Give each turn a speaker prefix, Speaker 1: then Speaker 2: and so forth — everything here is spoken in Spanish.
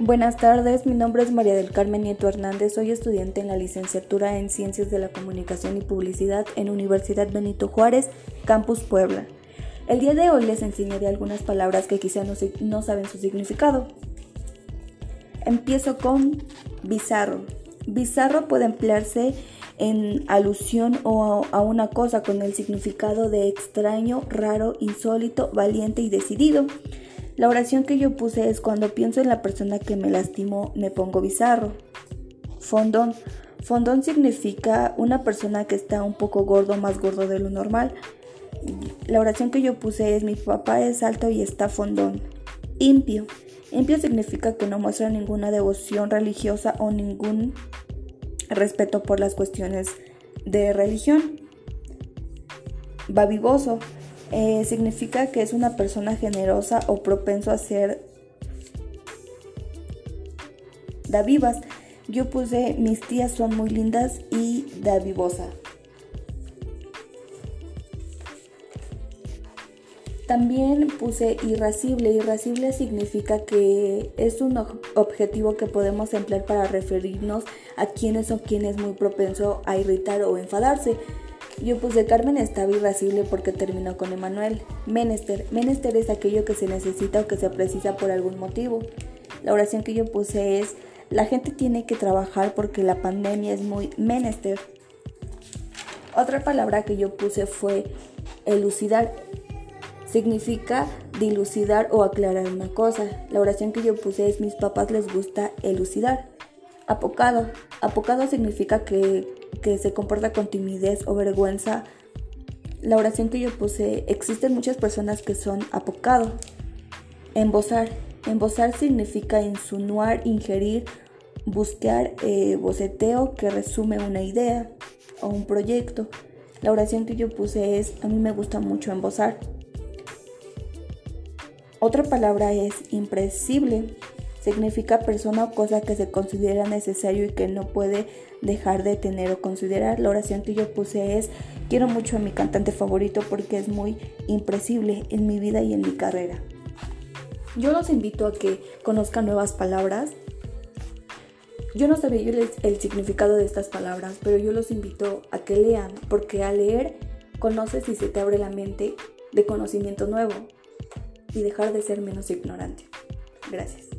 Speaker 1: Buenas tardes, mi nombre es María del Carmen Nieto Hernández, soy estudiante en la licenciatura en Ciencias de la Comunicación y Publicidad en Universidad Benito Juárez, Campus Puebla. El día de hoy les enseñaré algunas palabras que quizá no, no saben su significado. Empiezo con bizarro. Bizarro puede emplearse en alusión o a una cosa con el significado de extraño, raro, insólito, valiente y decidido. La oración que yo puse es cuando pienso en la persona que me lastimó, me pongo bizarro. Fondón. Fondón significa una persona que está un poco gordo, más gordo de lo normal. La oración que yo puse es mi papá es alto y está fondón. Impio. Impio significa que no muestra ninguna devoción religiosa o ningún respeto por las cuestiones de religión. Babivoso eh, significa que es una persona generosa o propenso a ser davivas. Yo puse mis tías son muy lindas y davivosa. También puse irascible. Irascible significa que es un objetivo que podemos emplear para referirnos a quienes o quien es muy propenso a irritar o enfadarse. Yo puse Carmen estaba irascible porque terminó con Emanuel. Menester. Menester es aquello que se necesita o que se precisa por algún motivo. La oración que yo puse es la gente tiene que trabajar porque la pandemia es muy menester. Otra palabra que yo puse fue elucidar. Significa dilucidar o aclarar una cosa. La oración que yo puse es mis papás les gusta elucidar. Apocado. Apocado significa que que se comporta con timidez o vergüenza, la oración que yo puse, existen muchas personas que son apocado. Embosar. Embosar significa insinuar, ingerir, buscar eh, boceteo que resume una idea o un proyecto. La oración que yo puse es, a mí me gusta mucho embosar. Otra palabra es impresible significa persona o cosa que se considera necesario y que no puede dejar de tener o considerar. La oración que yo puse es, quiero mucho a mi cantante favorito porque es muy impresible en mi vida y en mi carrera. Yo los invito a que conozcan nuevas palabras. Yo no sabía el, significado de estas palabras, pero yo los invito a que lean, porque al leer conoces y se te abre la mente de conocimiento nuevo y dejar de ser menos ignorante. Gracias.